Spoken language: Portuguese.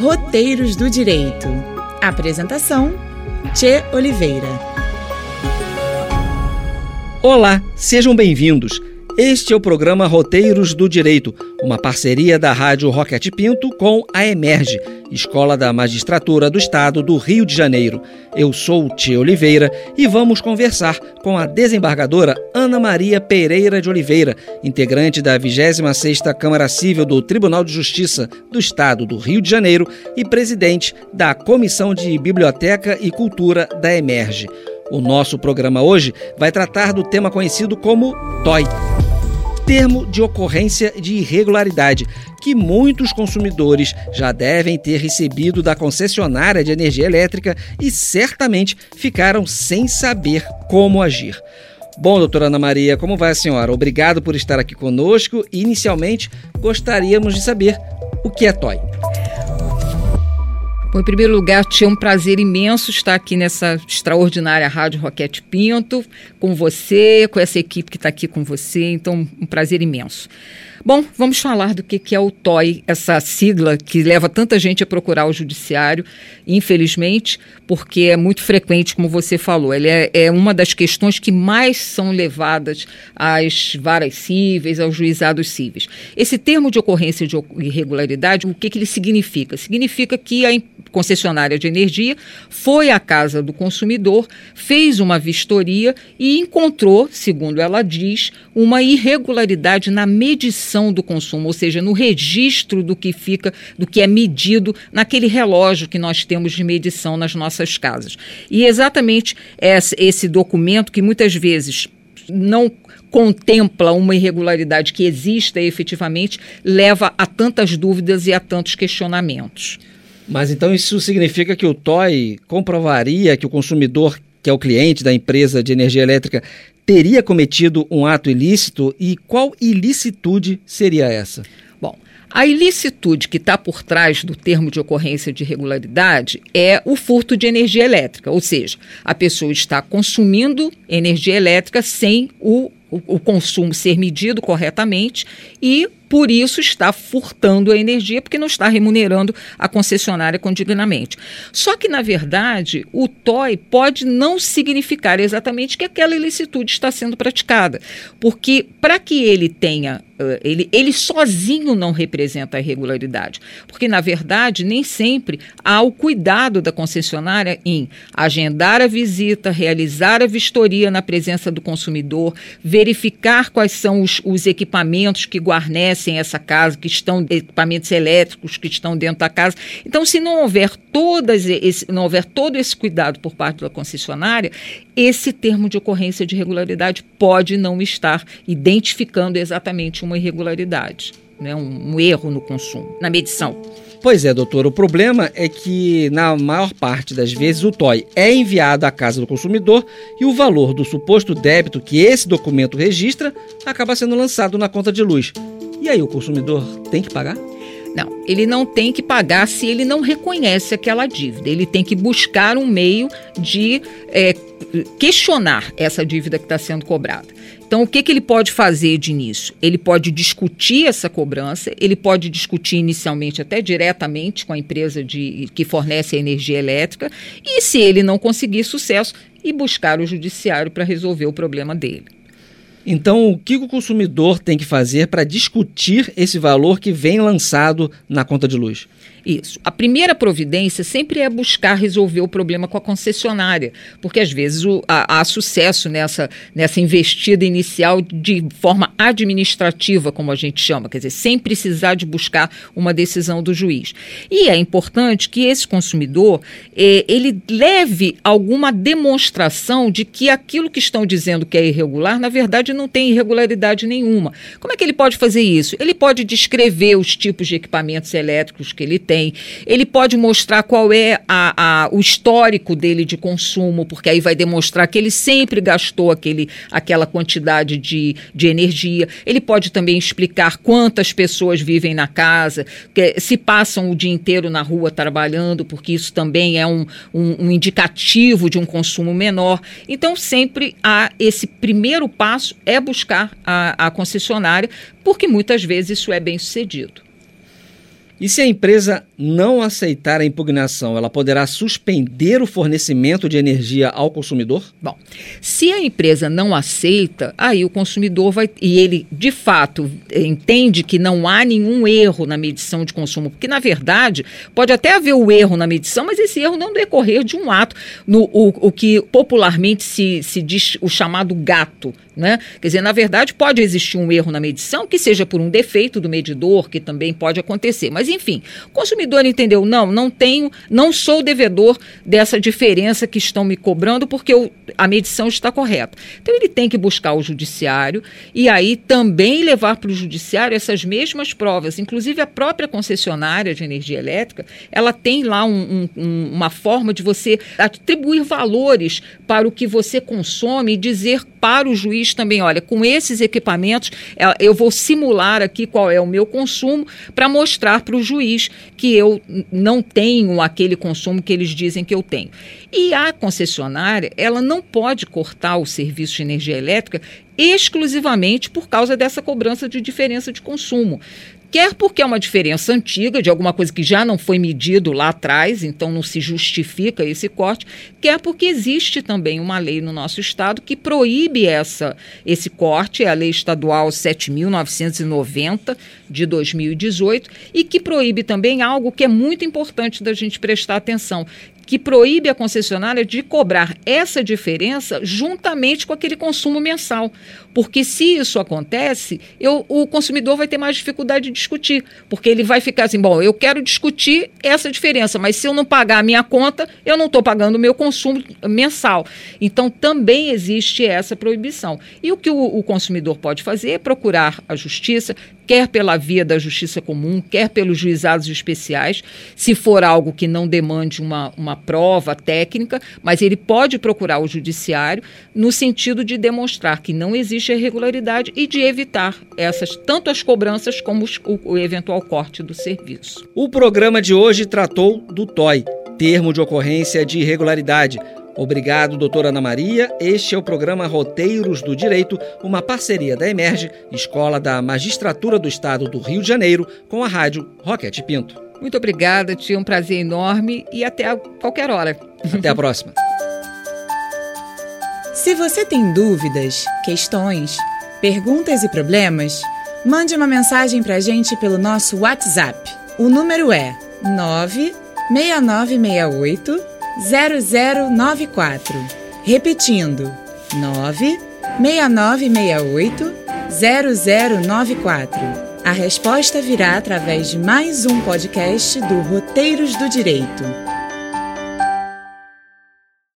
Roteiros do Direito. Apresentação: Tchê Oliveira. Olá, sejam bem-vindos. Este é o programa Roteiros do Direito, uma parceria da Rádio Roquete Pinto com a Emerge, Escola da Magistratura do Estado do Rio de Janeiro. Eu sou o Tia Oliveira e vamos conversar com a desembargadora Ana Maria Pereira de Oliveira, integrante da 26ª Câmara Civil do Tribunal de Justiça do Estado do Rio de Janeiro e presidente da Comissão de Biblioteca e Cultura da Emerge. O nosso programa hoje vai tratar do tema conhecido como TOI termo de ocorrência de irregularidade, que muitos consumidores já devem ter recebido da concessionária de energia elétrica e certamente ficaram sem saber como agir. Bom, doutora Ana Maria, como vai a senhora? Obrigado por estar aqui conosco. Inicialmente, gostaríamos de saber o que é TOI. Bom, em primeiro lugar, tinha um prazer imenso estar aqui nessa extraordinária Rádio Roquete Pinto, com você, com essa equipe que está aqui com você. Então, um prazer imenso. Bom, vamos falar do que, é o TOI, essa sigla que leva tanta gente a procurar o judiciário, infelizmente, porque é muito frequente, como você falou. Ele é, é uma das questões que mais são levadas às varas cíveis, aos juizados cíveis. Esse termo de ocorrência de irregularidade, o que, que ele significa? Significa que a concessionária de energia foi à casa do consumidor, fez uma vistoria e encontrou, segundo ela diz, uma irregularidade na medição do consumo, ou seja, no registro do que fica, do que é medido naquele relógio que nós temos de medição nas nossas casas. E exatamente esse documento que muitas vezes não contempla uma irregularidade que exista efetivamente, leva a tantas dúvidas e a tantos questionamentos. Mas então isso significa que o TOI comprovaria que o consumidor, que é o cliente da empresa de energia elétrica, teria cometido um ato ilícito e qual ilicitude seria essa? Bom, a ilicitude que está por trás do termo de ocorrência de irregularidade é o furto de energia elétrica, ou seja, a pessoa está consumindo energia elétrica sem o, o, o consumo ser medido corretamente e por isso está furtando a energia, porque não está remunerando a concessionária condignamente. Só que, na verdade, o TOI pode não significar exatamente que aquela ilicitude está sendo praticada, porque para que ele tenha ele, ele sozinho não representa a irregularidade, porque, na verdade, nem sempre há o cuidado da concessionária em agendar a visita, realizar a vistoria na presença do consumidor, verificar quais são os, os equipamentos que guarnecem sem essa casa, que estão equipamentos elétricos que estão dentro da casa. Então, se não houver todas esse, não houver todo esse cuidado por parte da concessionária, esse termo de ocorrência de irregularidade pode não estar identificando exatamente uma irregularidade, né, um, um erro no consumo, na medição. Pois é, doutor. O problema é que, na maior parte das vezes, o TOI é enviado à casa do consumidor e o valor do suposto débito que esse documento registra acaba sendo lançado na conta de luz. E aí, o consumidor tem que pagar? Não, ele não tem que pagar se ele não reconhece aquela dívida. Ele tem que buscar um meio de é, questionar essa dívida que está sendo cobrada. Então, o que, que ele pode fazer de início? Ele pode discutir essa cobrança, ele pode discutir inicialmente até diretamente com a empresa de, que fornece a energia elétrica, e se ele não conseguir sucesso, e buscar o judiciário para resolver o problema dele. Então, o que o consumidor tem que fazer para discutir esse valor que vem lançado na conta de luz? Isso. A primeira providência sempre é buscar resolver o problema com a concessionária, porque às vezes o, há, há, sucesso nessa, nessa investida inicial de forma administrativa, como a gente chama, quer dizer, sem precisar de buscar uma decisão do juiz. E é importante que esse consumidor eh, ele leve alguma demonstração de que aquilo que estão dizendo que é irregular, na verdade, não tem irregularidade nenhuma. Como é que ele pode fazer isso? Ele pode descrever os tipos de equipamentos elétricos que ele tem. Ele pode mostrar qual é a, a, o histórico dele de consumo, porque aí vai demonstrar que ele sempre gastou aquele, aquela quantidade de, de energia. Ele pode também explicar quantas pessoas vivem na casa, que, se passam o dia inteiro na rua trabalhando, porque isso também é um, um, um indicativo de um consumo menor. Então, sempre há esse primeiro passo é buscar a, a concessionária, porque muitas vezes isso é bem sucedido. E se a empresa não aceitar a impugnação, ela poderá suspender o fornecimento de energia ao consumidor? Bom, se a empresa não aceita, aí o consumidor vai. E ele, de fato, entende que não há nenhum erro na medição de consumo, porque, na verdade, pode até haver o erro na medição, mas esse erro não decorrer de um ato, no, o, o que popularmente se, se diz o chamado gato. Né? Quer dizer, na verdade, pode existir um erro na medição, que seja por um defeito do medidor, que também pode acontecer. Mas, enfim, o consumidor entendeu, não, não tenho, não sou devedor dessa diferença que estão me cobrando, porque eu, a medição está correta. Então, ele tem que buscar o judiciário e aí também levar para o judiciário essas mesmas provas. Inclusive, a própria concessionária de energia elétrica, ela tem lá um, um, uma forma de você atribuir valores para o que você consome e dizer para o juiz também, olha, com esses equipamentos é, eu vou simular aqui qual é o meu consumo para mostrar para o juiz que eu não tenho aquele consumo que eles dizem que eu tenho. E a concessionária, ela não pode cortar o serviço de energia elétrica exclusivamente por causa dessa cobrança de diferença de consumo quer porque é uma diferença antiga, de alguma coisa que já não foi medido lá atrás, então não se justifica esse corte, quer porque existe também uma lei no nosso estado que proíbe essa, esse corte, é a Lei Estadual 7.990 de 2018, e que proíbe também algo que é muito importante da gente prestar atenção, que proíbe a concessionária de cobrar essa diferença juntamente com aquele consumo mensal. Porque se isso acontece, eu, o consumidor vai ter mais dificuldade de discutir. Porque ele vai ficar assim: bom, eu quero discutir essa diferença, mas se eu não pagar a minha conta, eu não estou pagando o meu consumo mensal. Então também existe essa proibição. E o que o, o consumidor pode fazer é procurar a justiça, quer pela via da justiça comum, quer pelos juizados especiais, se for algo que não demande uma, uma prova técnica, mas ele pode procurar o judiciário no sentido de demonstrar que não existe irregularidade e de evitar essas tanto as cobranças como os, o, o eventual corte do serviço. O programa de hoje tratou do TOI, termo de ocorrência de irregularidade Obrigado, doutora Ana Maria. Este é o programa Roteiros do Direito, uma parceria da Emerge, Escola da Magistratura do Estado do Rio de Janeiro, com a rádio Roquete Pinto. Muito obrigada, tinha um prazer enorme e até qualquer hora. Até a próxima. Se você tem dúvidas, questões, perguntas e problemas, mande uma mensagem para a gente pelo nosso WhatsApp. O número é 96968 0094. Repetindo, 96968 0094. A resposta virá através de mais um podcast do Roteiros do Direito.